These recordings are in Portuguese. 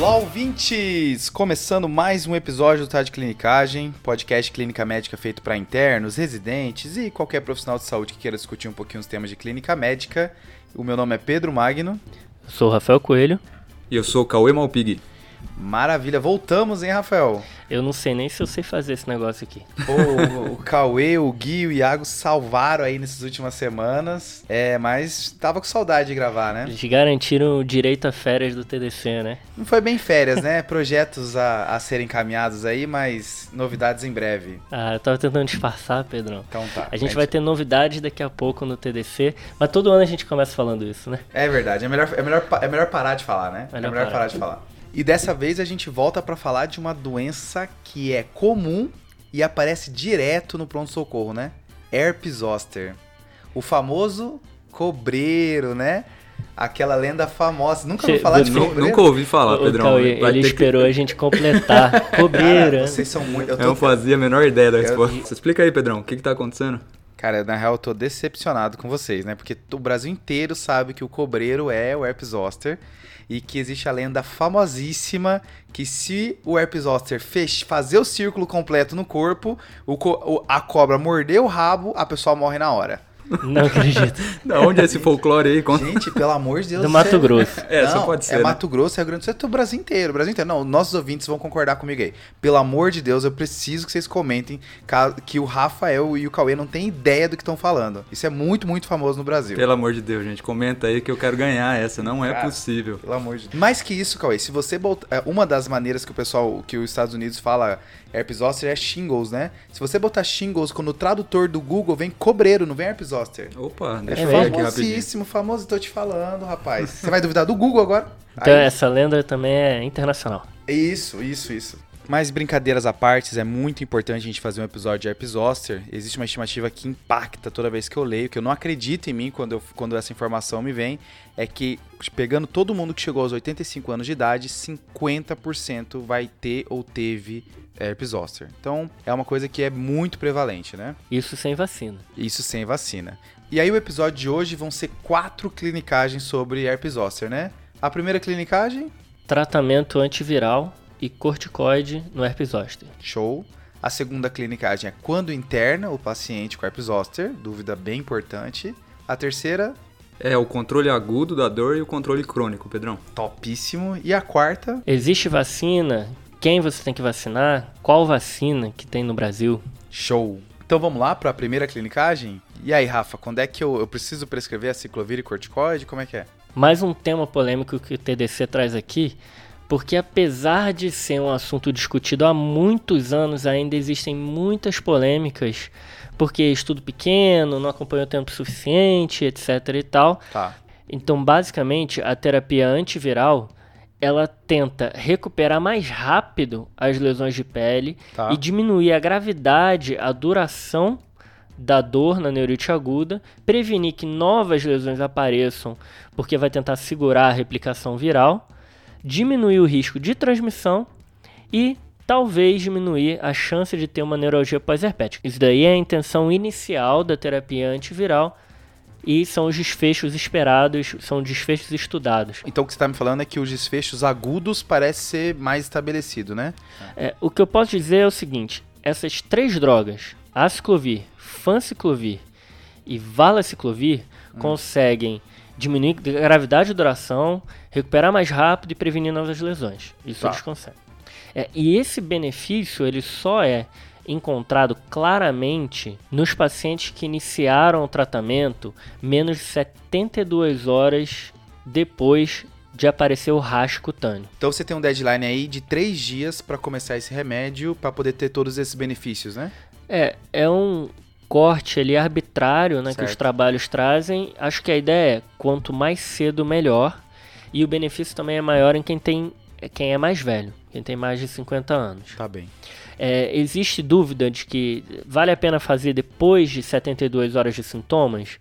Olá, ouvintes! Começando mais um episódio do Tá de Clinicagem, podcast clínica médica feito para internos, residentes e qualquer profissional de saúde que queira discutir um pouquinho os temas de clínica médica. O meu nome é Pedro Magno. Eu sou o Rafael Coelho. E eu sou o Cauê Malpig. Maravilha, voltamos, hein, Rafael? Eu não sei nem se eu sei fazer esse negócio aqui. o, o Cauê, o Gui e o Iago salvaram aí nessas últimas semanas. É, mas tava com saudade de gravar, né? Eles garantiram o direito a férias do TDC, né? Não foi bem férias, né? Projetos a, a serem encaminhados aí, mas novidades em breve. Ah, eu tava tentando disfarçar, Pedrão. Então tá. A gente vai ter novidades daqui a pouco no TDC, mas todo ano a gente começa falando isso, né? É verdade, é melhor, é melhor, é melhor parar de falar, né? Melhor é melhor parar. parar de falar. E dessa vez a gente volta para falar de uma doença que é comum e aparece direto no pronto-socorro, né? Herpes zoster. O famoso cobreiro, né? Aquela lenda famosa. Nunca ouviu falar de cobreiro? Nunca ouvi falar, o Pedrão. Cauê, ele esperou a gente completar. Cara, Cobreira. vocês são muito... Eu Que... Eu não tô... fazia a menor ideia da Eu- resposta. Você explica aí, Pedrão, o que que tá acontecendo? Cara, na real eu tô decepcionado com vocês, né? Porque o Brasil inteiro sabe que o cobreiro é o herpes zoster e que existe a lenda famosíssima que se o herpes zoster fazer o círculo completo no corpo, co- a cobra morder o rabo, a pessoa morre na hora. Não acredito. Da onde é esse folclore aí? Conta. Gente, pelo amor de Deus. Do Mato Grosso. É, só Não, pode ser, É né? Mato Grosso, é Grande do Sul, é o Brasil inteiro, o Brasil inteiro. Não, nossos ouvintes vão concordar comigo aí. Pelo amor de Deus, eu preciso que vocês comentem que o Rafael e o Cauê não têm ideia do que estão falando. Isso é muito, muito famoso no Brasil. Pelo amor de Deus, gente, comenta aí que eu quero ganhar essa. Não é Cara, possível. Pelo amor de Deus. Mais que isso, Cauê, se você botar. é, Uma das maneiras que o pessoal, que os Estados Unidos fala herpes zoster é shingles, né? Se você botar shingles, no tradutor do Google vem cobreiro, não vem herpes zoster. Opa, É deixa eu mesmo? ver aqui rapidinho. famosíssimo, famoso, tô te falando, rapaz. Você vai duvidar do Google agora? Então Aí- essa lenda também é internacional. Isso, isso, isso. Mas brincadeiras à parte, é muito importante a gente fazer um episódio de herpes zoster. Existe uma estimativa que impacta toda vez que eu leio, que eu não acredito em mim quando, eu- quando essa informação me vem, é que pegando todo mundo que chegou aos 85 anos de idade, 50% vai ter ou teve herpes zoster. Então, é uma coisa que é muito prevalente, né? Isso sem vacina. Isso sem vacina. E aí o episódio de hoje vão ser quatro clinicagens sobre herpes zoster, né? A primeira clinicagem, Tratamento antiviral e corticoide no herpes zoster. Show. A segunda clinicagem é quando interna o paciente com herpes zoster, dúvida bem importante. A terceira, É o controle agudo da dor e o controle crônico, Pedrão. topíssimo. E a quarta, Existe vacina? Quem você tem que vacinar? Qual vacina que tem no Brasil? show. Então vamos lá para a primeira clinicagem? E aí, Rafa, quando é que eu, eu preciso prescrever a ciclovir e corticoide? Como é que é? Mais um tema polêmico que o TDC traz aqui, porque apesar de ser um assunto discutido há muitos anos, ainda existem muitas polêmicas, porque estudo pequeno, não acompanhou tempo suficiente, etc e tal. Tá. Então, basicamente, a terapia antiviral, ela tenta recuperar mais rápido as lesões de pele Tá. e diminuir a gravidade, a duração da dor na neurite aguda, prevenir que novas lesões apareçam, porque vai tentar segurar a replicação viral, diminuir o risco de transmissão e talvez diminuir a chance de ter uma neuralgia pós-herpética. Isso daí é a intenção inicial da terapia antiviral e são os desfechos esperados, são desfechos estudados. Então o que você está me falando é que os desfechos agudos parece ser mais estabelecido, né? É, o que eu posso dizer é o seguinte: essas três drogas, aciclovir, fanciclovir e valaciclovir, conseguem diminuir a gravidade e duração, recuperar mais rápido e prevenir novas lesões. Isso Tá. eles conseguem. É, e esse benefício ele só é encontrado claramente nos pacientes que iniciaram o tratamento menos de 72 horas depois de aparecer o rastro cutâneo. Então você tem um deadline aí de três dias para começar esse remédio para poder ter todos esses benefícios, né? É, é um corte ali arbitrário né, que os trabalhos trazem. Acho que a ideia é quanto mais cedo, melhor. E o benefício também é maior em quem tem quem é mais velho, quem tem mais de 50 anos. Tá bem. É, existe dúvida de que vale a pena fazer depois de 72 horas de sintomas?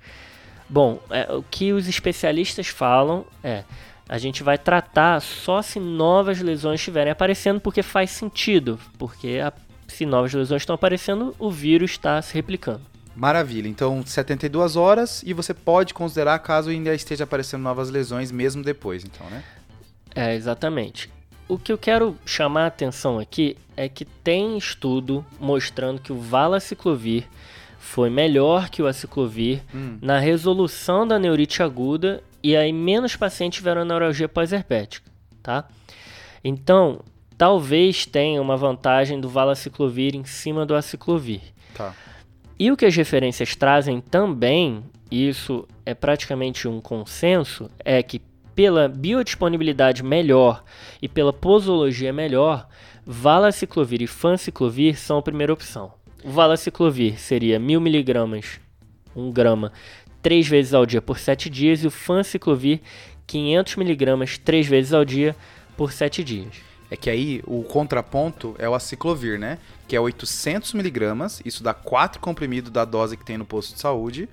Bom, é, o que os especialistas falam é a gente vai tratar só se novas lesões estiverem aparecendo, porque faz sentido, porque a- se novas lesões estão aparecendo, o vírus está se replicando. Maravilha. Então, 72 horas e você pode considerar caso ainda esteja aparecendo novas lesões mesmo depois, então, né? É, exatamente. o que eu quero chamar a atenção aqui é que tem estudo mostrando que o valaciclovir foi melhor que o aciclovir Hum. na resolução da neurite aguda e aí menos pacientes tiveram neuralgia pós-herpética, tá? Então, talvez tenha uma vantagem do valaciclovir em cima do aciclovir. Tá. E o que as referências trazem também, isso é praticamente um consenso, é que pela biodisponibilidade melhor e pela posologia melhor, valaciclovir e fanciclovir são a primeira opção. O valaciclovir seria 1000mg, 1 grama, 3 vezes ao dia por 7 dias e o fanciclovir 500mg 3 vezes ao dia por 7 dias. É que aí o contraponto é o aciclovir, né? Que é 800 miligramas, isso dá 4 comprimidos da dose que tem no posto de saúde,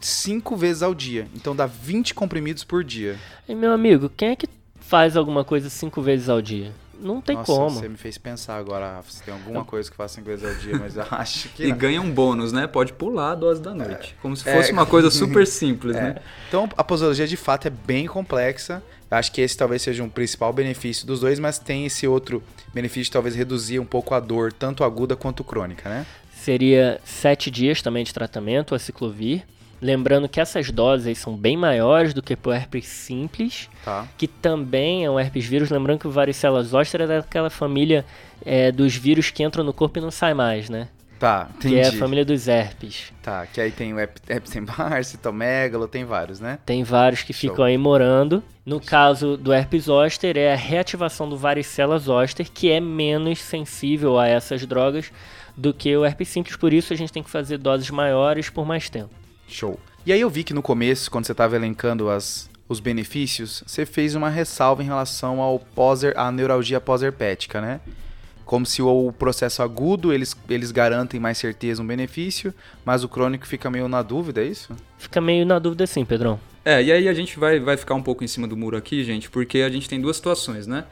5 vezes ao dia. Então dá 20 comprimidos por dia. E meu amigo, quem é que faz alguma coisa 5 vezes ao dia? Não tem Nossa, como. você me fez pensar agora, Rafa, se tem alguma coisa que 5 vezes ao dia, mas eu acho que E não. ganha um bônus, né? Pode pular a dose da noite. Como se É. fosse uma coisa super simples, É. né? Então a posologia de fato é bem complexa. Eu acho que esse talvez seja um principal benefício dos dois, mas tem esse outro benefício de talvez reduzir um pouco a dor, tanto aguda quanto crônica, né? Seria 7 dias também de tratamento, a ciclovir. Lembrando que essas doses são bem maiores do que pro herpes simples, Tá. que também é um herpes vírus. Lembrando que o varicela zoster é daquela família é, dos vírus que entram no corpo e não sai mais, né? Tá, entendi. Que é a família dos herpes. Tá, que aí tem o Ep- Epstein-Barr, citomegalo, tem vários, né? Tem vários que Show. ficam aí morando. No caso do herpes zoster, é a reativação do varicela zoster, que é menos sensível a essas drogas do que o herpes simples. Por isso, a gente tem que fazer doses maiores por mais tempo. Show. E aí eu vi que no começo, quando você estava elencando as, os benefícios, você fez uma ressalva em relação ao pós à neuralgia pós-herpética, né? Como se o processo agudo, eles, eles garantem mais certeza um benefício, mas o crônico fica meio na dúvida, é isso? Fica meio na dúvida assim, Pedrão. É, e aí a gente vai, vai ficar um pouco em cima do muro aqui, gente, porque a gente tem duas situações, né?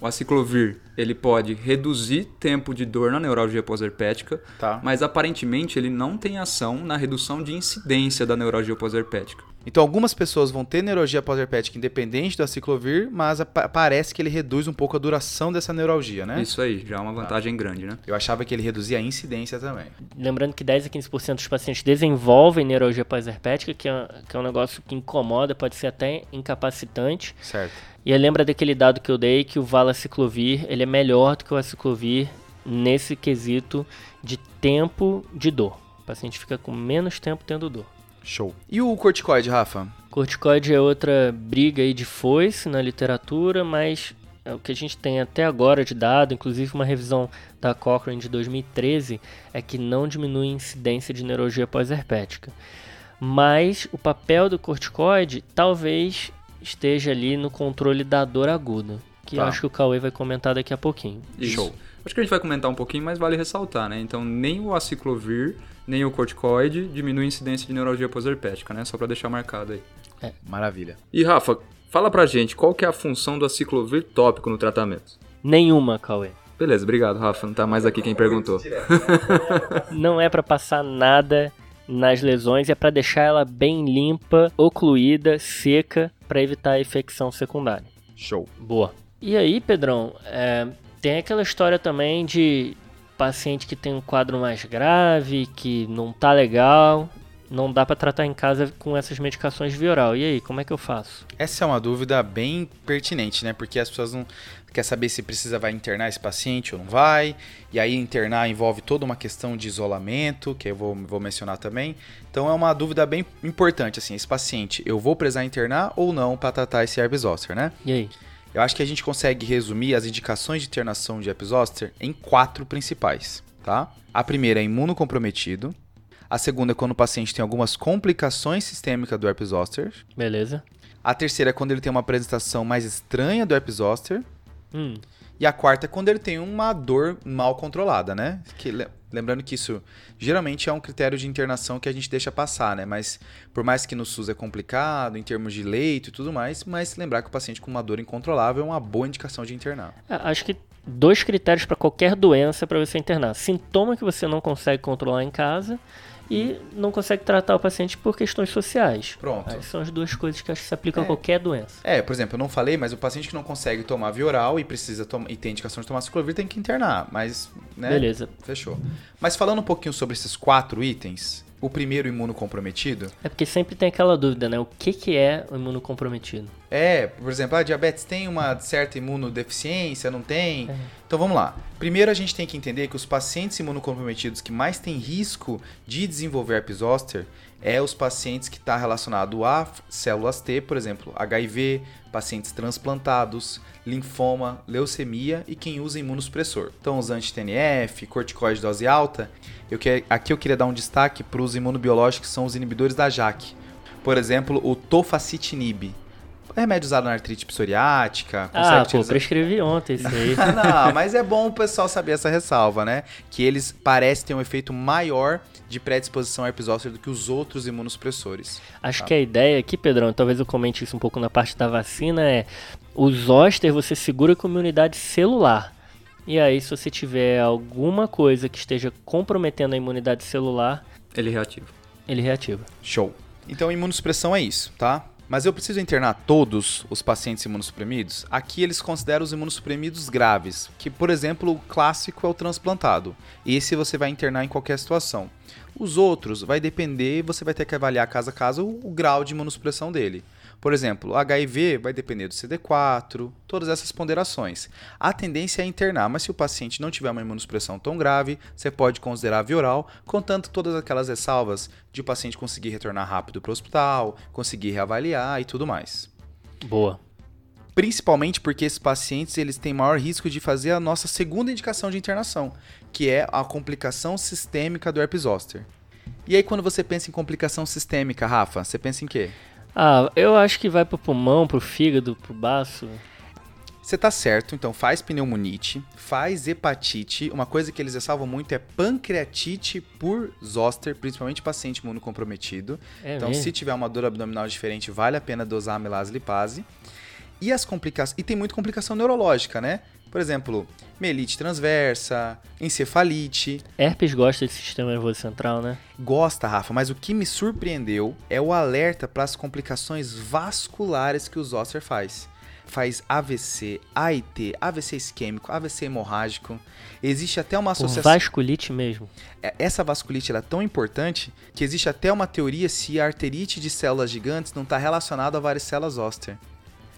O aciclovir, ele pode reduzir tempo de dor na neuralgia pós-herpética, Tá. mas aparentemente ele não tem ação na redução de incidência da neuralgia pós-herpética. Então algumas pessoas vão ter neuralgia pós-herpética independente do aciclovir, mas parece que ele reduz um pouco a duração dessa neuralgia, né? Isso aí, já é uma vantagem grande, né? Eu achava que ele reduzia a incidência também. Lembrando que 10 a 15% dos pacientes desenvolvem neuralgia pós-herpética, que, é, que é um negócio que incomoda, pode ser até incapacitante. Certo. E aí lembra daquele dado que eu dei, que o valaciclovir, ele é melhor do que o aciclovir nesse quesito de tempo de dor. O paciente fica com menos tempo tendo dor. Show. E o corticoide, Rafa? Corticoide é outra briga aí de foice na literatura, mas é o que a gente tem até agora de dado, inclusive uma revisão da Cochrane de 2013, é que não diminui a incidência de neurologia pós-herpética. Mas o papel do corticoide talvez esteja ali no controle da dor aguda, que eu Tá. acho que o Cauê vai comentar daqui a pouquinho. Isso. Show. Acho que a gente vai comentar um pouquinho, mas vale ressaltar, né? Então, nem o aciclovir, nem o corticoide diminui a incidência de neuralgia pós-herpética, né? Só pra deixar marcado aí. Maravilha. E Rafa, fala pra gente qual que é a função do aciclovir tópico no tratamento. Nenhuma, Cauê. Beleza, obrigado, Rafa. Não tá mais aqui quem perguntou. Não é para passar nada nas lesões, é para deixar ela bem limpa, ocluída, seca, para evitar a infecção secundária. Show. Boa. E aí, Pedrão, é, tem aquela história também de paciente que tem um quadro mais grave, que não tá legal, não dá para tratar em casa com essas medicações via oral. E aí, como é que eu faço? Essa é uma dúvida bem pertinente, né? Porque as pessoas não quer saber se precisa vai internar esse paciente ou não vai. E aí internar envolve toda uma questão de isolamento, que eu vou, vou mencionar também. Então é uma dúvida bem importante assim, esse paciente, eu vou precisar internar ou não para tratar esse herpes zoster, né? E aí? Eu acho que a gente consegue resumir as indicações de internação de herpes zoster em quatro principais, tá? A primeira é imunocomprometido. A segunda é quando o paciente tem algumas complicações sistêmicas do herpes zoster. Beleza? A terceira é quando ele tem uma apresentação mais estranha do herpes zoster. Hum, E a quarta é quando ele tem uma dor mal controlada, né? Que, le- lembrando que isso geralmente é um critério de internação que a gente deixa passar, né? Mas por mais que no SUS é complicado, em termos de leito e tudo mais, mas lembrar que o paciente com uma dor incontrolável é uma boa indicação de internar. É, Acho que dois critérios para qualquer doença para você internar: sintoma que você não consegue controlar em casa e não consegue tratar o paciente por questões sociais. Pronto. Aí são as duas coisas que acho que se aplicam É. a qualquer doença. É, por exemplo, eu não falei, mas o paciente que não consegue tomar via oral e precisa tomar e tem indicação de tomar ciclovir tem que internar, mas, né? Beleza. Fechou. Mas falando um pouquinho sobre esses quatro itens, o primeiro imunocomprometido, É porque sempre tem aquela dúvida, né? O que, que é o imunocomprometido? é, por exemplo, a diabetes tem uma certa imunodeficiência, não tem? Então vamos lá. Primeiro a gente tem que entender que os pacientes imunocomprometidos que mais têm risco de desenvolver herpes zoster é os pacientes que está relacionado a células T, por exemplo, HIV, pacientes transplantados, linfoma, leucemia e quem usa imunossupressor. Então os anti-TNF, corticoide de dose alta, eu que, aqui eu queria dar um destaque para os imunobiológicos que são os inibidores da JAK. Por exemplo, o tofacitinib. É remédio usado na artrite psoriática. Ah, pô, utilizar- prescrevi ontem isso aí. não, mas é bom o pessoal saber essa ressalva, né? Que eles parecem ter um efeito maior de predisposição a herpes zoster do que os outros imunossupressores. Acho que a ideia aqui, Pedrão, talvez eu comente isso um pouco na parte da vacina, é o zoster você segura com imunidade celular. E aí, se você tiver alguma coisa que esteja comprometendo a imunidade celular, Ele reativa. ele reativa. Show. Então, imunossupressão é isso, tá? Mas eu preciso internar todos os pacientes imunossuprimidos? Aqui eles consideram os imunossuprimidos graves, que, por exemplo, o clássico é o transplantado. Esse você vai internar em qualquer situação. Os outros vai depender, você vai ter que avaliar caso a caso o, grau de imunossupressão dele. Por exemplo, o HIV vai depender do CD4, todas essas ponderações. A tendência é internar, mas se o paciente não tiver uma imunossupressão tão grave, você pode considerar via oral, contanto todas aquelas ressalvas de o paciente conseguir retornar rápido para o hospital, conseguir reavaliar e tudo mais. Boa. Principalmente porque esses pacientes eles têm maior risco de fazer a nossa segunda indicação de internação, que é a complicação sistêmica do herpes zoster. E aí quando você pensa em complicação sistêmica, Rafa, você pensa em quê? Ah, eu acho que vai pro pulmão, pro fígado, pro baço. Você tá certo, então faz pneumonite, faz hepatite. Uma coisa que eles ressalvam muito é pancreatite por zoster, principalmente paciente imunocomprometido. É então, mesmo? se tiver uma dor abdominal diferente, vale a pena dosar a amilase lipase. E as complicações. E tem muita complicação neurológica, né? Por exemplo, melite transversa, encefalite. Herpes gosta de sistema nervoso central, né? Gosta, Rafa, mas o que me surpreendeu é o alerta para as complicações vasculares que o zoster faz. Faz AVC, AIT, AVC isquêmico, AVC hemorrágico. Existe até uma Por associação. vasculite mesmo. É, Essa vasculite ela é tão importante que existe até uma teoria se a arterite de células gigantes não está relacionada a varicela zoster.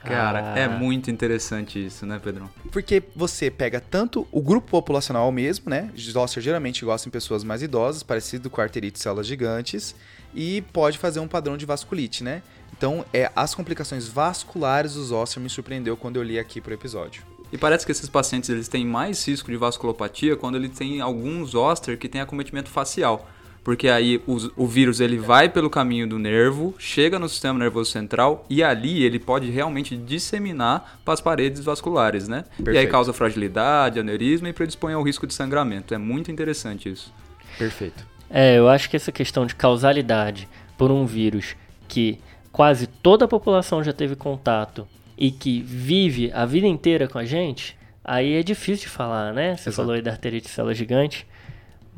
Cara, Ah. é muito interessante isso, né, Pedrão? Porque você pega tanto o grupo populacional é o mesmo, né? Zoster geralmente gosta em pessoas mais idosas, parecido com a arterite de células gigantes, e pode fazer um padrão de vasculite, né? Então, é, as complicações vasculares do zoster me surpreendeu quando eu li aqui pro episódio. E parece que esses pacientes eles têm mais risco de vasculopatia quando ele tem algum zoster que tem acometimento facial. Porque aí o, o vírus ele vai pelo caminho do nervo, chega no sistema nervoso central e ali ele pode realmente disseminar para as paredes vasculares, né? E aí Perfeito. causa fragilidade, aneurisma e predispõe ao risco de sangramento. É muito interessante isso. Perfeito. É, eu acho que essa questão de causalidade por um vírus que quase toda a população já teve contato e que vive a vida inteira com a gente, aí é difícil de falar, né? Você Exato. falou aí da arterite de célula gigante,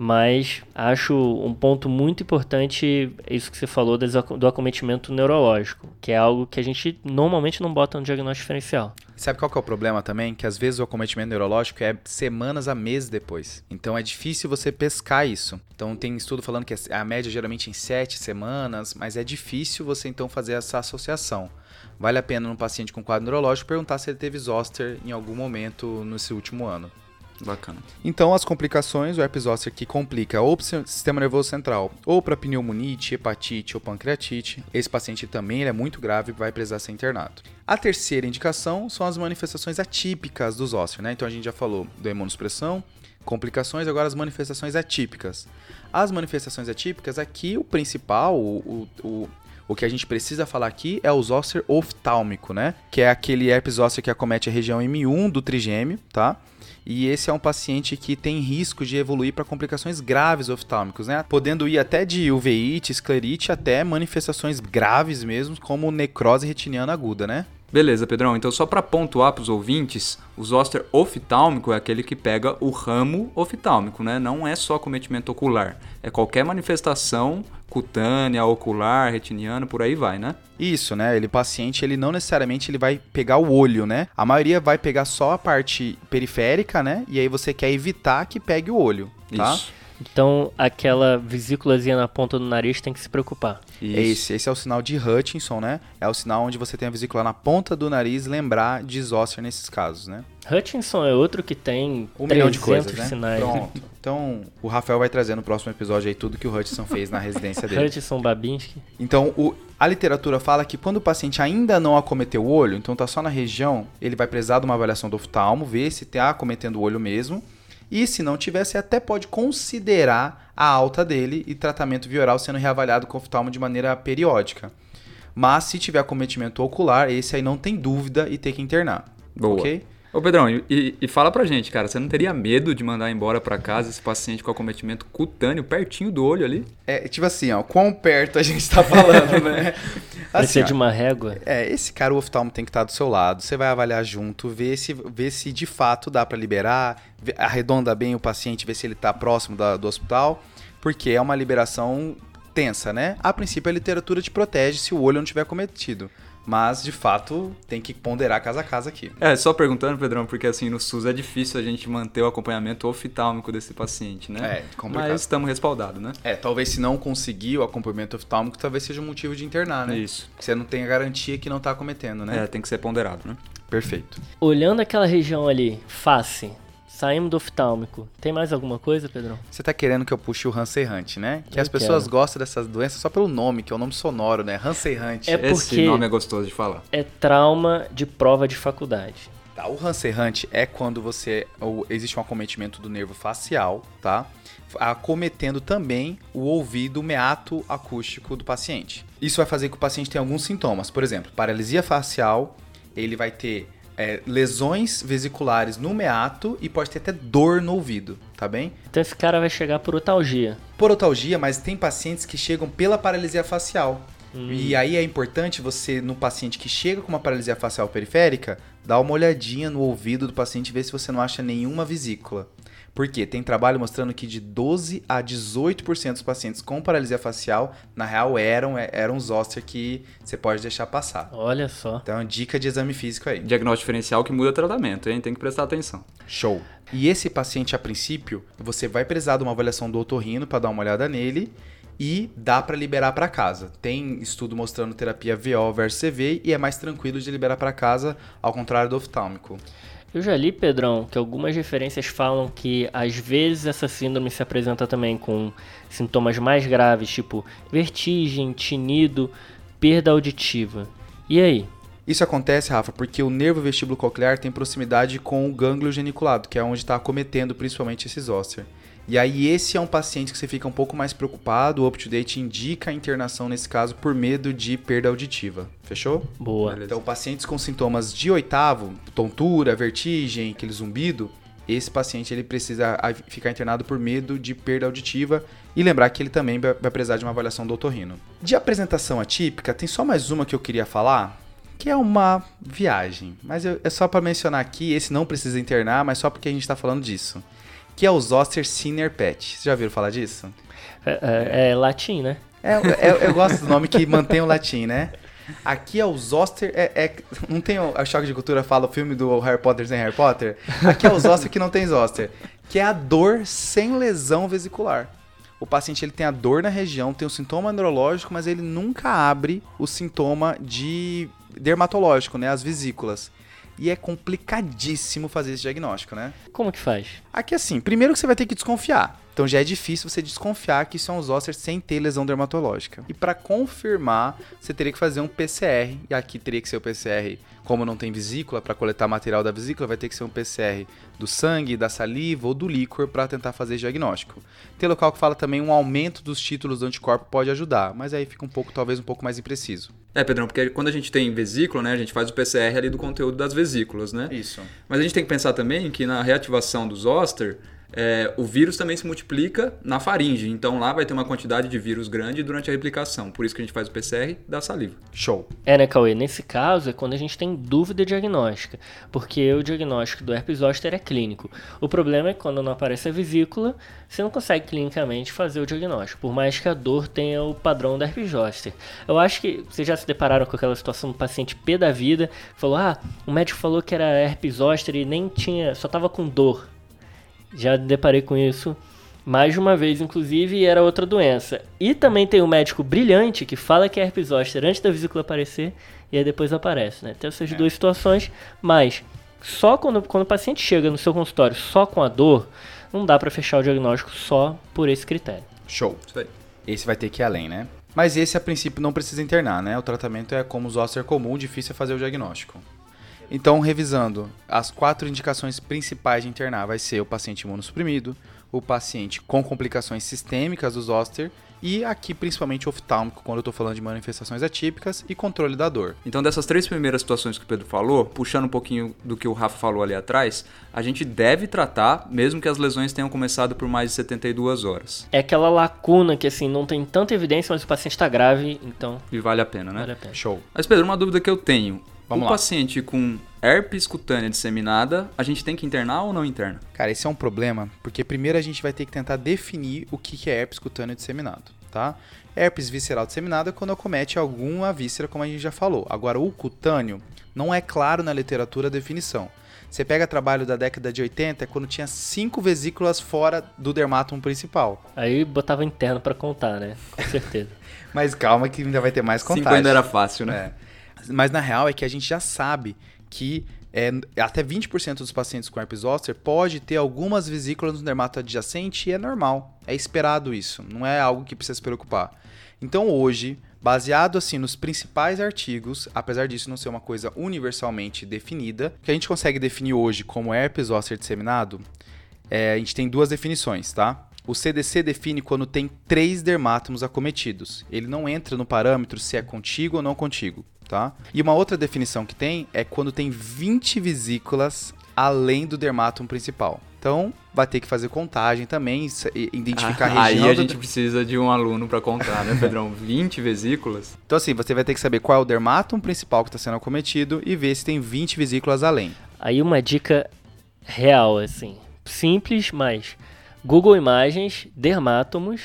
mas acho um ponto muito importante isso que você falou do acometimento neurológico, que é algo que a gente normalmente não bota no diagnóstico diferencial. Sabe qual que é o problema também? Que às vezes o acometimento neurológico é semanas a meses depois. Então é difícil você pescar isso. Então tem estudo falando que a média geralmente em sete semanas, mas é difícil você então fazer essa associação. Vale a pena num paciente com quadro neurológico perguntar se ele teve zoster em algum momento nesse último ano. Bacana. Então, as complicações, o zoster que complica ou para o sistema nervoso central, ou para pneumonite, hepatite ou pancreatite, esse paciente também é muito grave e vai precisar ser internado. A terceira indicação são as manifestações atípicas do zoster, né? Então a gente já falou da imunossupressão, complicações, agora as manifestações atípicas. As manifestações atípicas, aqui o principal, o, o, o, o que a gente precisa falar aqui é o zoster oftálmico, né? Que é aquele herpes que acomete a região M1 do trigêmeo, tá? E esse é um paciente que tem risco de evoluir para complicações graves oftálmicos, né? Podendo ir até de uveíte, esclerite, até manifestações graves mesmo, como necrose retiniana aguda, né? Beleza, Pedrão. Então, só para pontuar para os ouvintes, o zoster oftálmico é aquele que pega o ramo oftálmico, né? Não é só cometimento ocular. É qualquer manifestação cutânea, ocular, retiniana, por aí vai, né? Isso, né? Ele paciente, ele não necessariamente ele vai pegar o olho, né? A maioria vai pegar só a parte periférica, né? E aí você quer evitar que pegue o olho, tá? Isso. Então, aquela vesículazinha na ponta do nariz tem que se preocupar. Isso. É esse, esse é o sinal de Hutchinson, né? É o sinal onde você tem a vesícula na ponta do nariz, lembrar de zoster nesses casos, né? Hutchinson é outro que tem Um 300 milhão de coisas, né? sinais. Pronto. Então, o Rafael vai trazer no próximo episódio aí tudo que o Hutchinson fez na residência dele. Hutchinson Babinski. Então, o- a literatura fala que quando o paciente ainda não acometeu o olho, então tá só na região, ele vai precisar de uma avaliação do oftalmo, ver se tá acometendo o olho mesmo. E se não tiver, você até pode considerar a alta dele e tratamento via oral sendo reavaliado com oftalmo de maneira periódica. Mas se tiver acometimento ocular, esse aí não tem dúvida e tem que internar. Boa. Ok? Ô Pedrão, e, e- e fala pra gente, cara, você não teria medo de mandar embora pra casa esse paciente com acometimento cutâneo pertinho do olho ali? É tipo assim, ó, quão perto a gente tá falando, né? Precisa ó, de uma régua. É, esse cara, o oftalmo tem que estar do seu lado. Você vai avaliar junto, ver se, ver se de fato dá para liberar, arredonda bem o paciente, ver se ele tá próximo da- do hospital, porque é uma liberação tensa, né? A princípio, a literatura te protege se o olho não tiver cometido. Mas, de fato, tem que ponderar casa a casa aqui. É, só perguntando, Pedrão, porque assim, no SUS é difícil a gente manter o acompanhamento oftálmico desse paciente, né? É, complicado. Mas estamos respaldados, né? É, talvez se não conseguir o acompanhamento oftalmico, talvez seja um motivo de internar, né? Isso. Porque você não tem a garantia que não tá cometendo, né? É, tem que ser ponderado, né? Perfeito. Olhando aquela região ali, face, saímos do oftálmico. Tem mais alguma coisa, Pedrão? Você tá querendo que eu puxe o Hansen Hunt, né? Que Eu as pessoas quero. gostam dessas doenças só pelo nome, que é o nome sonoro, né? Hansen Hunt. É Esse porque- nome é gostoso de falar. É trauma de prova de faculdade. Tá, o Hansen Hunt é quando você ou existe um acometimento do nervo facial, tá? Acometendo também o ouvido meato acústico do paciente. Isso vai fazer que o paciente tenha alguns sintomas. Por exemplo, paralisia facial, ele vai ter é, lesões vesiculares no meato e pode ter até dor no ouvido, tá bem? Então esse cara vai chegar por otalgia. Porotalgia, mas tem pacientes que chegam pela paralisia facial. E aí é importante você, no paciente que chega com uma paralisia facial periférica, dar uma olhadinha no ouvido do paciente e ver se você não acha nenhuma vesícula. Por quê? Tem trabalho mostrando que de 12 a 18% dos pacientes com paralisia facial, na real, eram, eram zoster que você pode deixar passar. Olha só. Então, dica de exame físico aí. Diagnóstico diferencial que muda o tratamento, hein? Tem que prestar atenção. Show. E esse paciente, a princípio, você vai precisar de uma avaliação do otorrino para dar uma olhada nele e dá para liberar para casa. Tem estudo mostrando terapia VO versus CV e é mais tranquilo de liberar para casa, ao contrário do oftálmico. Eu já li, Pedrão, que algumas referências falam que às vezes essa síndrome se apresenta também com sintomas mais graves, tipo vertigem, tinido, perda auditiva. E aí? Isso acontece, Rafa, porque o nervo vestíbulo coclear tem proximidade com o gânglio geniculado, que é onde está acometendo principalmente esse zoster. E aí esse é um paciente que você fica um pouco mais preocupado, o UpToDate indica a internação nesse caso por medo de perda auditiva. Fechou? Boa. Então, pacientes com sintomas de oitavo, tontura, vertigem, aquele zumbido, esse paciente ele precisa ficar internado por medo de perda auditiva e lembrar que ele também vai vai precisar de uma avaliação do otorrino. De apresentação atípica, tem só mais uma que eu queria falar, que é uma viagem. Mas eu- é só para mencionar aqui, esse não precisa internar, mas só porque a gente está falando disso. Que é o Zoster Sinner Pet. Vocês já ouviram falar disso? É, é- é latim, né? É, é- eu gosto do nome que mantém o latim, né? Aqui é o Zoster. É, é- não tem o a Choque de Cultura fala o filme do Harry Potter sem Harry Potter? Aqui é o Zoster que não tem Zoster. Que é a dor sem lesão vesicular. O paciente ele tem a dor na região, tem o sintoma neurológico, mas ele nunca abre o sintoma de dermatológico, né? As vesículas. E é complicadíssimo fazer esse diagnóstico, né? Como que faz? Aqui assim, primeiro que você vai ter que desconfiar. Então já é difícil você desconfiar que isso é um zoster sem ter lesão dermatológica. E para confirmar, você teria que fazer um PCR, e aqui teria que ser o PCR, como não tem vesícula, para coletar material da vesícula, vai ter que ser um PCR do sangue, da saliva ou do líquor para tentar fazer diagnóstico. Tem local que fala também um aumento dos títulos do anticorpo pode ajudar, mas aí fica um pouco, talvez um pouco mais impreciso. É, Pedrão, porque quando a gente tem vesícula, né, a gente faz o PCR ali do conteúdo das vesículas, né? Isso. Mas a gente tem que pensar também que na reativação do zoster, é, o vírus também se multiplica na faringe. Então lá vai ter uma quantidade de vírus grande durante a replicação. Por isso que a gente faz o PCR da saliva. Show. É, né, Cauê? Nesse caso é quando a gente tem dúvida diagnóstica, porque o diagnóstico do herpes zoster é clínico. O problema é que quando não aparece a vesícula, você não consegue clinicamente fazer o diagnóstico, por mais que a dor tenha o padrão da herpes zoster. Eu acho que vocês já se depararam com aquela situação do paciente pé da vida, falou: "Ah, o médico falou que era herpes zoster e nem tinha, só tava com dor". Já deparei com isso mais de uma vez, inclusive, e era outra doença. E também tem um médico brilhante que fala que é herpes zoster antes da vesícula aparecer e aí depois aparece, né? Tem essas É. duas situações, mas só quando, quando o paciente chega no seu consultório só com a dor, não dá pra fechar o diagnóstico só por esse critério. Show. Esse vai ter que ir além, né? Mas esse, a princípio, não precisa internar, né? O tratamento é como zoster comum, difícil é fazer o diagnóstico. Então, revisando, as quatro indicações principais de internar vai ser o paciente imunossuprimido, o paciente com complicações sistêmicas do zoster e aqui principalmente oftálmico, quando eu estou falando de manifestações atípicas e controle da dor. Então, dessas três primeiras situações que o Pedro falou, puxando um pouquinho do que o Rafa falou ali atrás, a gente deve tratar, mesmo que as lesões tenham começado por mais de 72 horas. É aquela lacuna que assim não tem tanta evidência, mas o paciente está grave, então E vale a pena, né? vale a pena. Show. Mas, Pedro, uma dúvida que eu tenho. Vamos o lá. paciente com herpes cutânea disseminada, a gente tem que internar ou não interna? Cara, esse é um problema, porque primeiro a gente vai ter que tentar definir o que que é herpes cutâneo disseminado, tá? Herpes visceral disseminado é quando acomete alguma víscera, como a gente já falou. Agora, o cutâneo não é claro na literatura a definição. Você pega trabalho da década de 80, é quando tinha cinco vesículas fora do dermatom principal. Aí botava interno pra contar, né? Com certeza. Mas calma que ainda vai ter mais contagem. Cinco ainda era fácil, né? É. Mas na real é que a gente já sabe que é, até 20% dos pacientes com herpes zoster pode ter algumas vesículas no dermato adjacente e é normal. É esperado isso, não é algo que precisa se preocupar. Então hoje, baseado assim nos principais artigos, apesar disso não ser uma coisa universalmente definida, que a gente consegue definir hoje como herpes zoster disseminado, é, a gente tem duas definições, tá? O CDC define quando tem três dermátomos acometidos. Ele não entra no parâmetro se é contíguo ou não contíguo, tá? E uma outra definição que tem é quando tem 20 vesículas além do dermátomo principal. Então, vai ter que fazer contagem também, e- identificar a Ah, Aí região. a do- gente precisa de um aluno pra contar, né, Pedrão? 20 vesículas. Então, assim, você vai ter que saber qual é o dermátomo principal que está sendo acometido e ver se tem 20 vesículas além. Aí uma dica real, assim. Simples, mas Google Imagens, dermátomos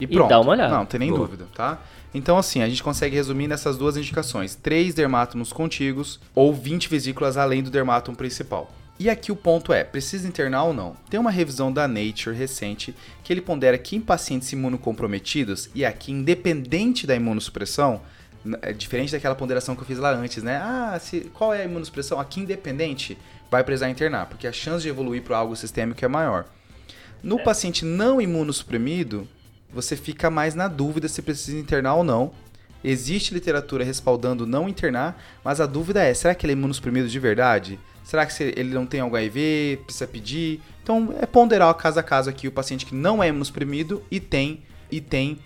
E E pronto. dá uma olhada. Não, tem nem Boa. dúvida, tá? Então, assim, a gente consegue resumir nessas duas indicações: três dermátomos contíguos ou 20 vesículas além do dermátomo principal. E aqui o ponto é, precisa internar ou não? Tem uma revisão da Nature recente que ele pondera que em pacientes imunocomprometidos, e aqui independente da imunossupressão, é diferente daquela ponderação que eu fiz lá antes, né? Ah, se, qual é a imunossupressão? Aqui independente, vai precisar internar, porque a chance de evoluir para algo sistêmico é maior. No paciente não imunossuprimido, você fica mais na dúvida se precisa internar ou não. Existe literatura respaldando não internar, mas a dúvida é: será que ele é imunossuprimido de verdade? Será que ele não tem algum HIV, precisa pedir? Então é ponderar caso a caso aqui o paciente que não é imunossuprimido e tem e tem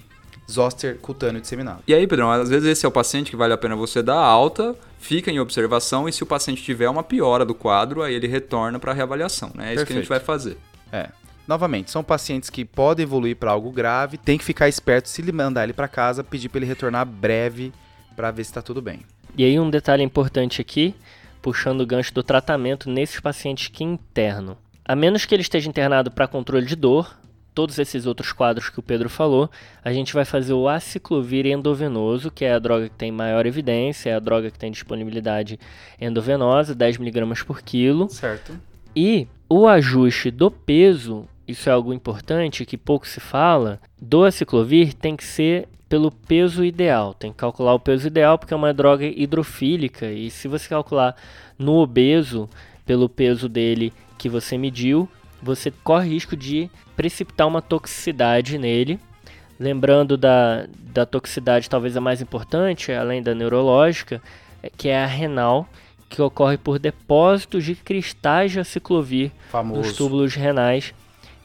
zoster cutâneo disseminado. E aí, Pedrão, às vezes esse é o paciente que vale a pena você dar alta, fica em observação e se o paciente tiver uma piora do quadro, aí ele retorna para reavaliação, né? É isso que a gente Perfeito. vai fazer. É. Novamente, são pacientes que podem evoluir para algo grave, tem que ficar esperto se ele mandar ele para casa, pedir para ele retornar breve para ver se está tudo bem. E aí um detalhe importante aqui, puxando o gancho do tratamento nesses pacientes que internam. A menos que ele esteja internado para controle de dor, todos esses outros quadros que o Pedro falou, a gente vai fazer o aciclovir endovenoso, que é a droga que tem maior evidência, é a droga que tem disponibilidade endovenosa, 10mg por quilo. Certo. E o ajuste do peso, isso é algo importante que pouco se fala, do aciclovir tem que ser pelo peso ideal. Tem que calcular o peso ideal porque é uma droga hidrofílica e se você calcular no obeso pelo peso dele que você mediu, você corre risco de precipitar uma toxicidade nele. Lembrando da, da toxicidade talvez a mais importante, além da neurológica, é- que é a renal, que ocorre por depósitos de cristais de aciclovir nos Famoso. túbulos renais.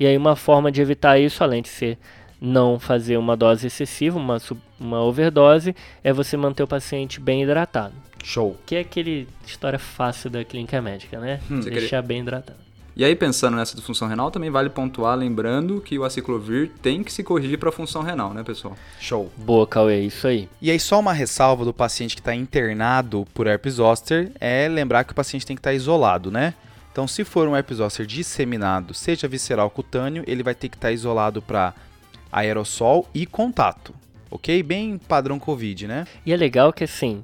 E aí uma forma de evitar isso, além de ser não fazer uma dose excessiva, uma, uma overdose, é você manter o paciente bem hidratado. Show. Que é aquele história fácil da clínica médica, né? Hum. Deixar bem hidratado. E aí, pensando nessa disfunção renal, também vale pontuar, lembrando que o aciclovir tem que se corrigir para a função renal, né, pessoal? Show. Boa, Cauê, isso aí. E aí, só uma ressalva do paciente que está internado por herpes zoster é lembrar que o paciente tem que estar tá isolado, né? Então, se for um herpes zoster disseminado, seja visceral ou cutâneo, ele vai ter que estar isolado para aerossol e contato, ok? Bem padrão Covid, né? E é legal que, assim,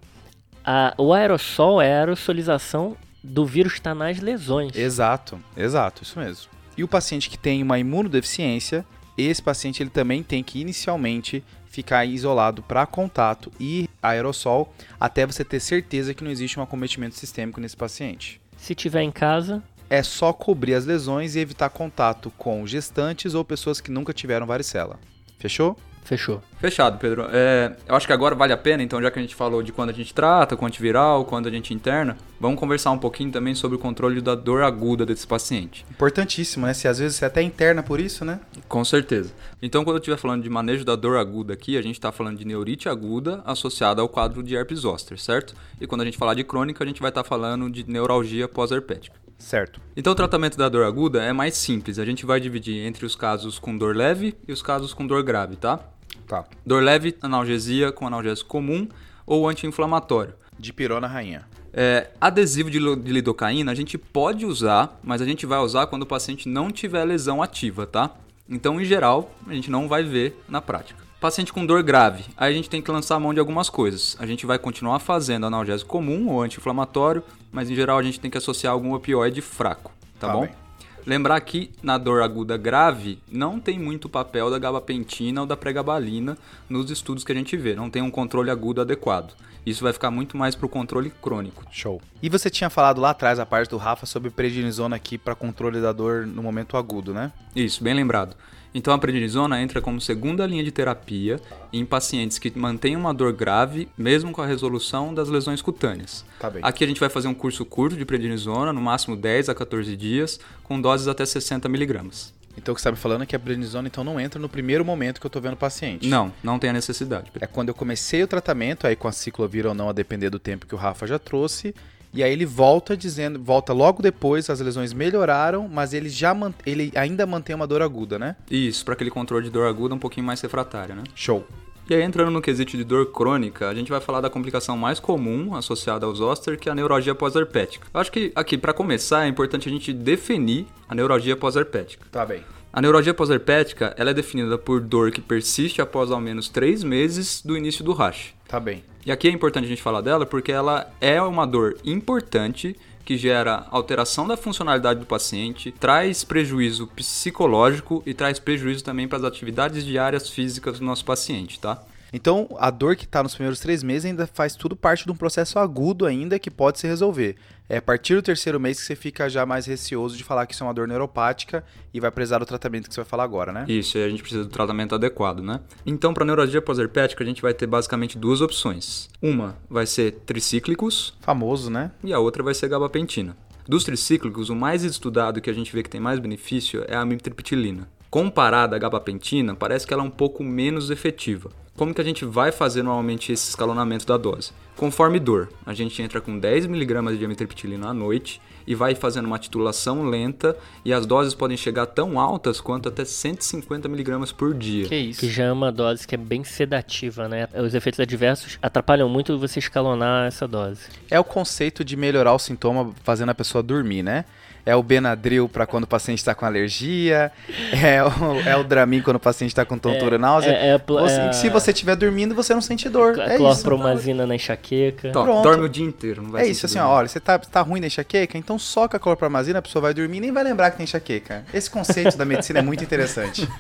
a, o aerossol é a aerosolização do vírus que está nas lesões. Exato, exato, isso mesmo. E o paciente que tem uma imunodeficiência, esse paciente ele também tem que inicialmente ficar isolado para contato e aerossol até você ter certeza que não existe um acometimento sistêmico nesse paciente. Se tiver em casa, é só cobrir as lesões e evitar contato com gestantes ou pessoas que nunca tiveram varicela. Fechou? Fechou. Fechado, Pedro. É, eu acho que agora vale a pena, então, já que a gente falou de quando a gente trata, com antiviral, quando a gente interna, vamos conversar um pouquinho também sobre o controle da dor aguda desse paciente. Importantíssimo, né? Se às vezes você até interna por isso, né? Com certeza. Então, quando eu estiver falando de manejo da dor aguda aqui, a gente está falando de neurite aguda associada ao quadro de herpes zoster, certo? E quando a gente falar de crônica, a gente vai estar tá falando de neuralgia pós-herpética. Certo. Então o tratamento da dor aguda é mais simples. A gente vai dividir entre os casos com dor leve e os casos com dor grave, tá? Tá. Dor leve, analgesia com analgésico comum ou anti-inflamatório. De pirona rainha. É, adesivo de, de lidocaína a gente pode usar, mas a gente vai usar quando o paciente não tiver lesão ativa, tá? Então, em geral, a gente não vai ver na prática. Paciente com dor grave, aí a gente tem que lançar a mão de algumas coisas. A gente vai continuar fazendo analgésico comum ou anti-inflamatório, mas em geral a gente tem que associar algum opioide fraco, tá, tá bom? Bem. Lembrar que na dor aguda grave não tem muito papel da gabapentina ou da pregabalina nos estudos que a gente vê, não tem um controle agudo adequado. Isso vai ficar muito mais para o controle crônico. Show. E você tinha falado lá atrás, a parte do Rafa, sobre prednisona aqui para controle da dor no momento agudo, né? Isso, bem lembrado. Então a prednisona entra como segunda linha de terapia em pacientes que mantêm uma dor grave, mesmo com a resolução das lesões cutâneas. Tá Aqui a gente vai fazer um curso curto de prednisona, no máximo 10 a 14 dias, com doses até 60 miligramas. Então o que você está me falando é que a prednisona então não entra no primeiro momento que eu estou vendo o paciente. Não, não tem a necessidade. É quando eu comecei o tratamento, aí com a ciclovir ou não, a depender do tempo que o Rafa já trouxe, e aí ele volta dizendo, volta logo depois, as lesões melhoraram, mas ele já ele ainda mantém uma dor aguda, né? Isso, para aquele controle de dor aguda um pouquinho mais refratária, né? Show. E aí, entrando no quesito de dor crônica, a gente vai falar da complicação mais comum associada aos zoster, que é a neuralgia pós-herpética. Acho que aqui, para começar, é importante a gente definir a neuralgia pós-herpética. Tá bem. A neuralgia pós-herpética ela é definida por dor que persiste após ao menos três meses do início do rash. Tá bem. E aqui é importante a gente falar dela porque ela é uma dor importante que gera alteração da funcionalidade do paciente, traz prejuízo psicológico e traz prejuízo também para as atividades diárias físicas do nosso paciente, tá? Então, a dor que está nos primeiros três meses ainda faz tudo parte de um processo agudo ainda que pode se resolver. É a partir do terceiro mês que você fica já mais receoso de falar que isso é uma dor neuropática e vai precisar do tratamento que você vai falar agora, né? Isso, a gente precisa do tratamento adequado, né? Então, para neurologia pós-herpética, a gente vai ter basicamente duas opções. Uma vai ser tricíclicos. Famoso, né? E a outra vai ser gabapentina. Dos tricíclicos, o mais estudado que a gente vê que tem mais benefício é a amitriptilina. Comparada à gabapentina, parece que ela é um pouco menos efetiva. Como que a gente vai fazer normalmente esse escalonamento da dose? Conforme dor, a gente entra com 10mg de amitriptilina à noite e vai fazendo uma titulação lenta e as doses podem chegar tão altas quanto até 150mg por dia. Que isso? Que já é uma dose que é bem sedativa, né? Os efeitos adversos atrapalham muito você escalonar essa dose. É o conceito de melhorar o sintoma fazendo a pessoa dormir, né? é o Benadryl para quando o paciente está com alergia, é o, é o Dramin quando o paciente está com tontura, é, náusea. É, é, você, é se você estiver dormindo, você não sente dor. É clorpromazina na enxaqueca. Pronto. Dorme o dia inteiro, não vai É isso, assim, ó, olha, você tá, tá ruim na enxaqueca, então soca a clorpromazina, a pessoa vai dormir e nem vai lembrar que tem enxaqueca. Esse conceito da medicina é muito interessante.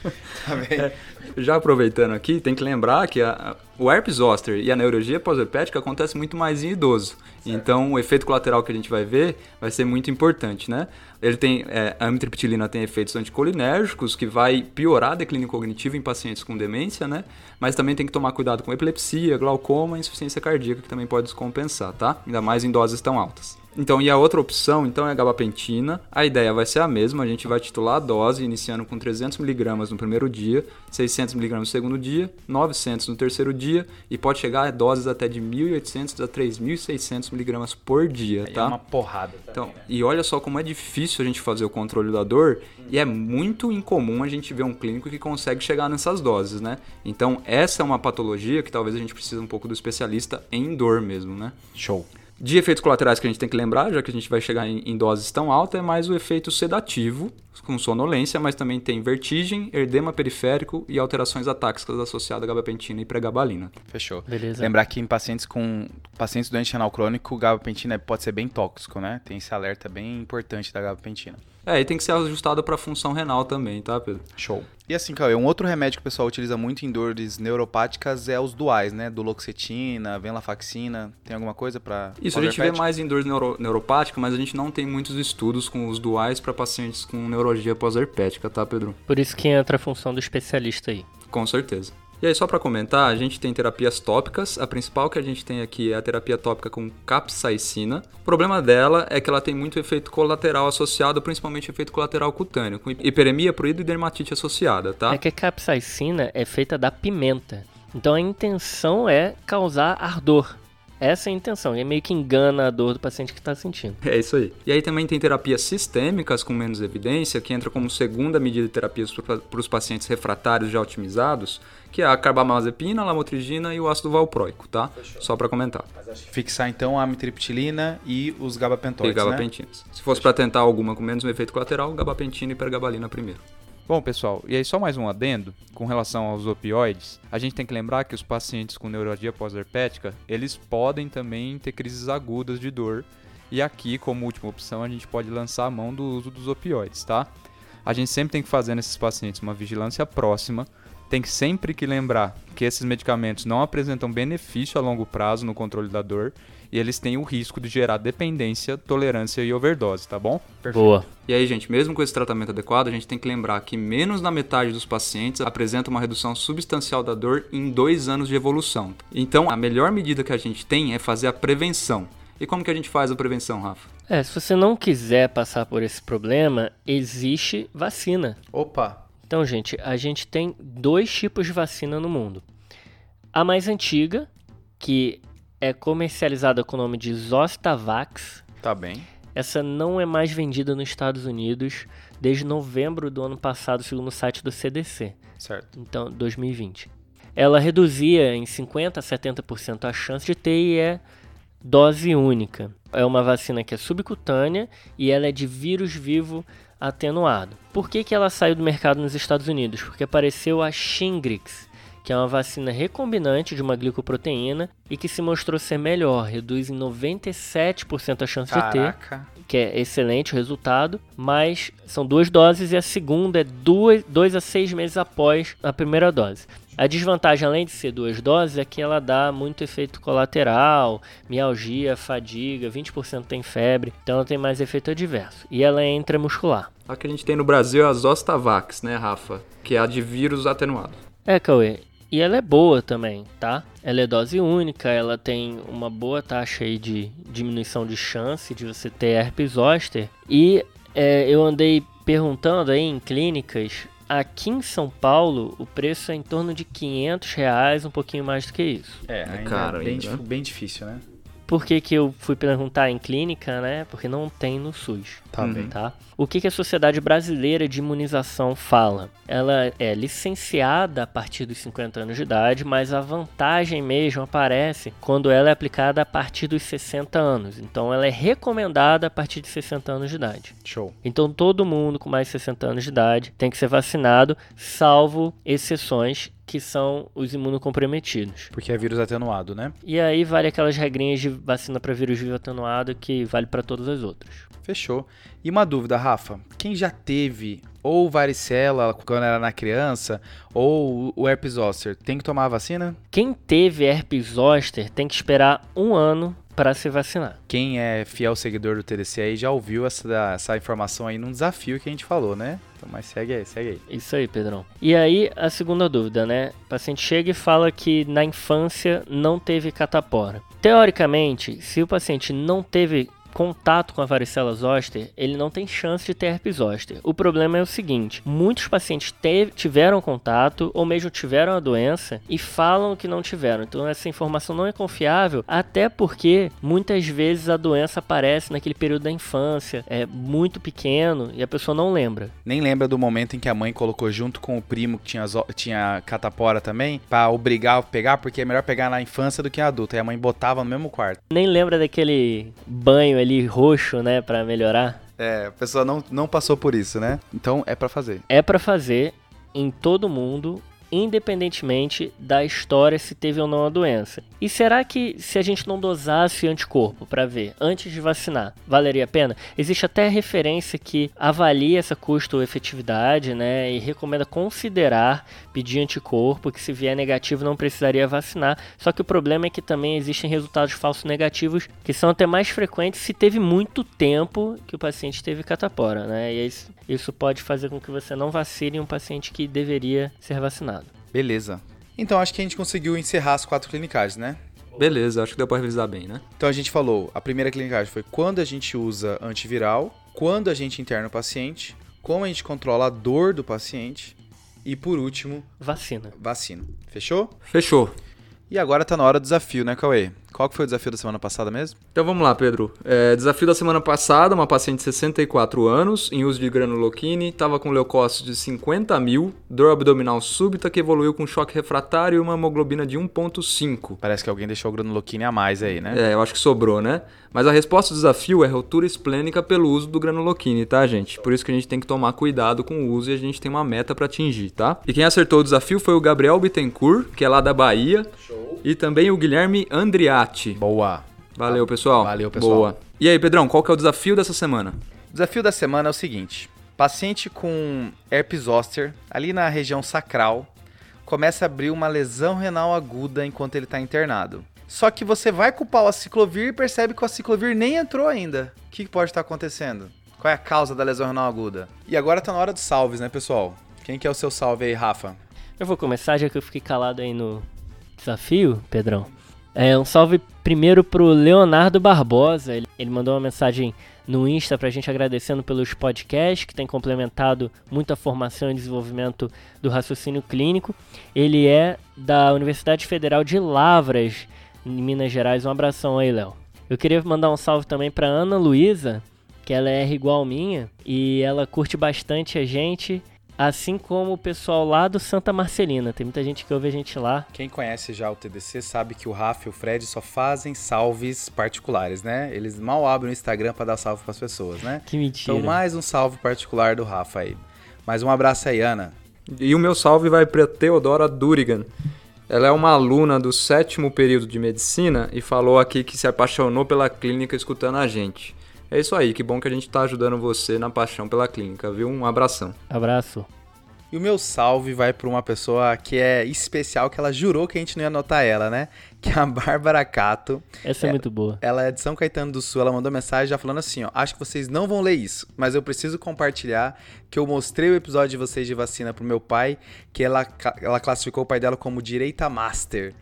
Tá bem? É, já aproveitando aqui, tem que lembrar que a, o herpes zoster e a neurologia pós-herpética acontece muito mais em idoso. Certo. Então, o efeito colateral que a gente vai ver vai ser muito importante, né? Ele tem, é, a amitriptilina tem efeitos anticolinérgicos que vai piorar a declínio cognitivo em pacientes com demência, né? Mas também tem que tomar cuidado com epilepsia, glaucoma e insuficiência cardíaca, que também pode descompensar, tá? Ainda mais em doses tão altas. Então, e a outra opção, então, é a gabapentina. A ideia vai ser a mesma, a gente vai titular a dose, iniciando com 300mg no primeiro dia, 600mg no segundo dia, 900 no terceiro dia, e pode chegar a doses até de 1.800 a 3.600mg por dia, Aí tá? É uma porrada. Então, e olha só como é difícil a gente fazer o controle da dor e é muito incomum a gente ver um clínico que consegue chegar nessas doses, né? Então, essa é uma patologia que talvez a gente precise um pouco do especialista em dor mesmo, né? Show. De efeitos colaterais que a gente tem que lembrar, já que a gente vai chegar em, em doses tão altas, é mais o efeito sedativo, com sonolência, mas também tem vertigem, edema periférico e alterações atáxicas associadas à gabapentina e pregabalina. Fechou. Beleza. Lembrar que em pacientes com pacientes doentes renal crônico, o gabapentina pode ser bem tóxico, né? Tem esse alerta bem importante da gabapentina. É, e tem que ser ajustado para a função renal também, tá, Pedro? Show. E assim, Cauê, um outro remédio que o pessoal utiliza muito em dores neuropáticas é os duais, né? Duloxetina, venlafaxina. Tem alguma coisa para Isso, a gente vê mais em dores neuro, neuropáticas, mas a gente não tem muitos estudos com os duais para pacientes com neurologia pós-herpética, tá, Pedro? Por isso que entra a função do especialista aí. Com certeza. E aí, só para comentar, a gente tem terapias tópicas. A principal que a gente tem aqui é a terapia tópica com capsaicina. O problema dela é que ela tem muito efeito colateral associado, principalmente efeito colateral cutâneo, com hiperemia, prurido e dermatite associada, tá? É que a capsaicina é feita da pimenta. Então a intenção é causar ardor. Essa é a intenção, e meio que engana a dor do paciente que está sentindo. É isso aí. E aí também tem terapias sistêmicas com menos evidência, que entra como segunda medida de terapias para os pacientes refratários já otimizados, que é a carbamazepina, a lamotrigina e o ácido valproico, tá? Só para comentar. Fixar então a amitriptilina e os E gabapentoides, né? gabapentinas. Se fosse para tentar alguma com menos um efeito colateral, gabapentina e pergabalina primeiro. Bom, pessoal, e aí só mais um adendo com relação aos opioides. A gente tem que lembrar que os pacientes com neurologia pós-herpética, eles podem também ter crises agudas de dor. E aqui, como última opção, a gente pode lançar a mão do uso dos opioides, tá? A gente sempre tem que fazer nesses pacientes uma vigilância próxima. Tem que sempre que lembrar que esses medicamentos não apresentam benefício a longo prazo no controle da dor e eles têm o risco de gerar dependência, tolerância e overdose, tá bom? Boa. E aí, gente, mesmo com esse tratamento adequado, a gente tem que lembrar que menos da metade dos pacientes apresenta uma redução substancial da dor em dois anos de evolução. Então, a melhor medida que a gente tem é fazer a prevenção. E como que a gente faz a prevenção, Rafa? É, se você não quiser passar por esse problema, existe vacina. Opa, Então, gente, a gente tem dois tipos de vacina no mundo. A mais antiga, que é comercializada com o nome de Zostavax. tá bem. Essa não é mais vendida nos Estados Unidos desde novembro do ano passado, segundo o site do CDC. Certo. Então, 2020. Ela reduzia em 50 a 70% a chance de ter e é dose única. É uma vacina que é subcutânea e ela é de vírus vivo atenuado. Por que, que ela saiu do mercado nos Estados Unidos? Porque apareceu a Shingrix, que é uma vacina recombinante de uma glicoproteína e que se mostrou ser melhor, reduz em 97% a chance de ter Caraca. que é excelente o resultado, mas são duas doses e a segunda é duas, dois a seis meses após a primeira dose. A desvantagem, além de ser duas doses, é que ela dá muito efeito colateral, mialgia, fadiga, 20% tem febre, então ela tem mais efeito adverso. E ela é intramuscular. A que a gente tem no Brasil é a Zostavax, né, Rafa? Que é a de vírus atenuado. É, Cauê. E ela é boa também, tá? Ela é dose única, ela tem uma boa taxa aí de diminuição de chance de você ter herpes zoster. E é, eu andei perguntando aí em clínicas, aqui em São Paulo o preço é em torno de 500 reais, um pouquinho mais do que isso. É, ainda caro bem, ainda. dif- bem difícil, né? Por que, que eu fui perguntar em clínica, né? Porque não tem no SUS. Tá Uhum. bem. Tá? O que, que a Sociedade Brasileira de Imunização fala? Ela é licenciada a partir dos 50 anos de idade, mas a vantagem mesmo aparece quando ela é aplicada a partir dos 60 anos. Então ela é recomendada a partir de 60 anos de idade. Show. Então todo mundo com mais de 60 anos de idade tem que ser vacinado, salvo exceções que são os imunocomprometidos. Porque é vírus atenuado, né? E aí vale aquelas regrinhas de vacina para vírus vivo atenuado que vale para todas as outras. Fechou. E uma dúvida, Rafa. Quem já teve ou varicela quando era na criança, ou o herpes zoster, tem que tomar a vacina? Quem teve herpes zoster tem que esperar um ano para se vacinar. Quem é fiel seguidor do TDC aí já ouviu essa, essa informação aí num desafio que a gente falou, né? Então, mas segue aí, segue aí. Isso aí, Pedrão. E aí, a segunda dúvida, né? O paciente chega e fala que na infância não teve catapora. Teoricamente, se o paciente não teve contato com a varicela zoster, ele não tem chance de ter herpes zoster. O problema é o seguinte: muitos pacientes tiveram contato ou mesmo tiveram a doença e falam que não tiveram. Então essa informação não é confiável, até porque muitas vezes a doença aparece naquele período da infância, é muito pequeno e a pessoa não lembra. Nem lembra do momento em que a mãe colocou junto com o primo que tinha, tinha catapora também, para obrigar a pegar, porque é melhor pegar na infância do que na adulta. E a mãe botava no mesmo quarto. Nem lembra daquele banho ali roxo, né, para melhorar? É, a pessoa não, não passou por isso, né? Então é para fazer. É para fazer em todo mundo independentemente da história se teve ou não a doença. E será que se a gente não dosasse anticorpo para ver antes de vacinar, valeria a pena? Existe até referência que avalia essa custo-efetividade, né, e recomenda considerar pedir anticorpo, que se vier negativo não precisaria vacinar. Só que o problema é que também existem resultados falsos negativos que são até mais frequentes se teve muito tempo que o paciente teve catapora, né? E isso, isso pode fazer com que você não vacine um paciente que deveria ser vacinado. Beleza. Então acho que a gente conseguiu encerrar as quatro clinicais, né? Beleza, acho que deu para revisar bem, né? Então a gente falou, a primeira clinicagem foi quando a gente usa antiviral, quando a gente interna o paciente, como a gente controla a dor do paciente e por último, vacina. Vacina. Fechou? Fechou. E agora tá na hora do desafio, né, Cauê? Qual que foi o desafio da semana passada mesmo? Então vamos lá, Pedro. É, desafio da semana passada, uma paciente de 64 anos, em uso de granuloquine, estava com leucócitos de 50 mil, dor abdominal súbita que evoluiu com choque refratário e uma hemoglobina de 1.5. Parece que alguém deixou o granuloquine a mais aí, né? É, eu acho que sobrou, né? Mas a resposta do desafio é rotura esplênica pelo uso do granuloquine, tá, gente? Por isso que a gente tem que tomar cuidado com o uso e a gente tem uma meta para atingir, tá? E quem acertou o desafio foi o Gabriel Bittencourt, que é lá da Bahia. Show. E também o Guilherme Boa. Valeu, pessoal. Valeu, pessoal. Boa. E aí, Pedrão, qual que é o desafio dessa semana? O desafio da semana é o seguinte: paciente com herpes zoster, ali na região sacral, começa a abrir uma lesão renal aguda enquanto ele está internado. Só que você vai culpar o aciclovir e percebe que o aciclovir nem entrou ainda. O que pode estar acontecendo? Qual é a causa da lesão renal aguda? E agora tá na hora dos salves, né, pessoal? Quem que é o seu salve aí, Rafa? Eu vou começar, já que eu fiquei calado aí no desafio, Pedrão. É, um salve primeiro pro Leonardo Barbosa. Ele, ele mandou uma mensagem no Insta pra gente agradecendo pelos podcasts que tem complementado muita formação e desenvolvimento do raciocínio clínico. Ele é da Universidade Federal de Lavras, em Minas Gerais. Um abração aí, Léo. Eu queria mandar um salve também para Ana Luísa, que ela é igual minha e ela curte bastante a gente Assim como o pessoal lá do Santa Marcelina. Tem muita gente que ouve a gente lá. Quem conhece já o TDC sabe que o Rafa e o Fred só fazem salves particulares, né? Eles mal abrem o Instagram para dar salve para as pessoas, né? Que mentira. Então, mais um salve particular do Rafa aí. Mais um abraço aí, Ana. E o meu salve vai para Teodora Durigan. Ela é uma aluna do sétimo período de medicina e falou aqui que se apaixonou pela clínica escutando a gente. É isso aí, que bom que a gente tá ajudando você na paixão pela clínica, viu? Um abração. Abraço. E o meu salve vai para uma pessoa que é especial, que ela jurou que a gente não ia anotar ela, né? Que é a Bárbara Cato. Essa é, é, muito boa. Ela é de São Caetano do Sul, ela mandou mensagem já falando assim, ó, acho que vocês não vão ler isso, mas eu preciso compartilhar que eu mostrei o episódio de vocês de vacina pro meu pai, que ela, ela classificou o pai dela como direita master.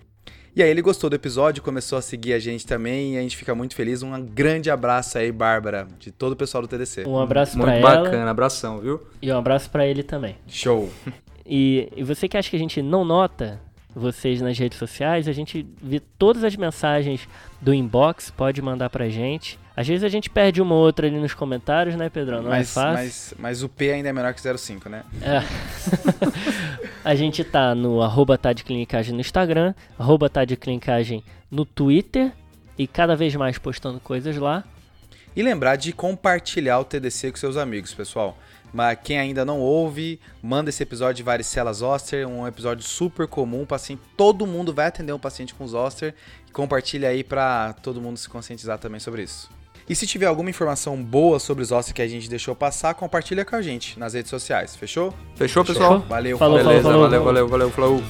E aí ele gostou do episódio, começou a seguir a gente também e a gente fica muito feliz. Um grande abraço aí, Bárbara, de todo o pessoal do TDC. Um abraço para ela. Muito bacana, abração, viu? E um abraço para ele também. Show. E, e você que acha que a gente não nota vocês nas redes sociais, a gente vê todas as mensagens do inbox, pode mandar pra gente. Às vezes a gente perde uma ou outra ali nos comentários, né, Pedrão? Não é mas, é fácil. Mas, mas o P ainda é menor que 0,5, né? É. a gente tá no arroba tá no Instagram, arroba tá no Twitter e cada vez mais postando coisas lá. E lembrar de compartilhar o TDC com seus amigos, pessoal. Mas quem ainda não ouve, manda esse episódio de varicela zoster, um episódio super comum, paciente, todo mundo vai atender um paciente com zoster. Compartilha aí para todo mundo se conscientizar também sobre isso. E se tiver alguma informação boa sobre os ossos que a gente deixou passar, compartilha com a gente nas redes sociais. Fechou? Fechou, pessoal? Valeu, falou. Beleza, falou, valeu, valeu, valeu, falou.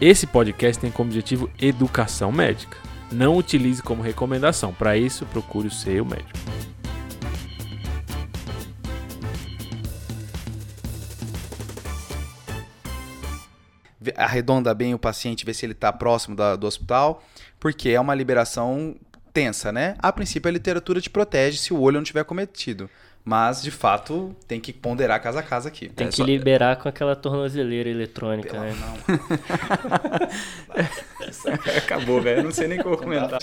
Esse podcast tem como objetivo educação médica. Não utilize como recomendação. Para isso, procure o seu médico. Arredonda bem o paciente, vê se ele está próximo da- do hospital, porque é uma liberação tensa, né? A princípio, a literatura te protege se o olho não tiver cometido. Mas, de fato, tem que ponderar casa a casa aqui. Tem É, que só- liberar com aquela tornozeleira eletrônica, Pela- né? não. Acabou, velho. Eu não sei nem como comentar.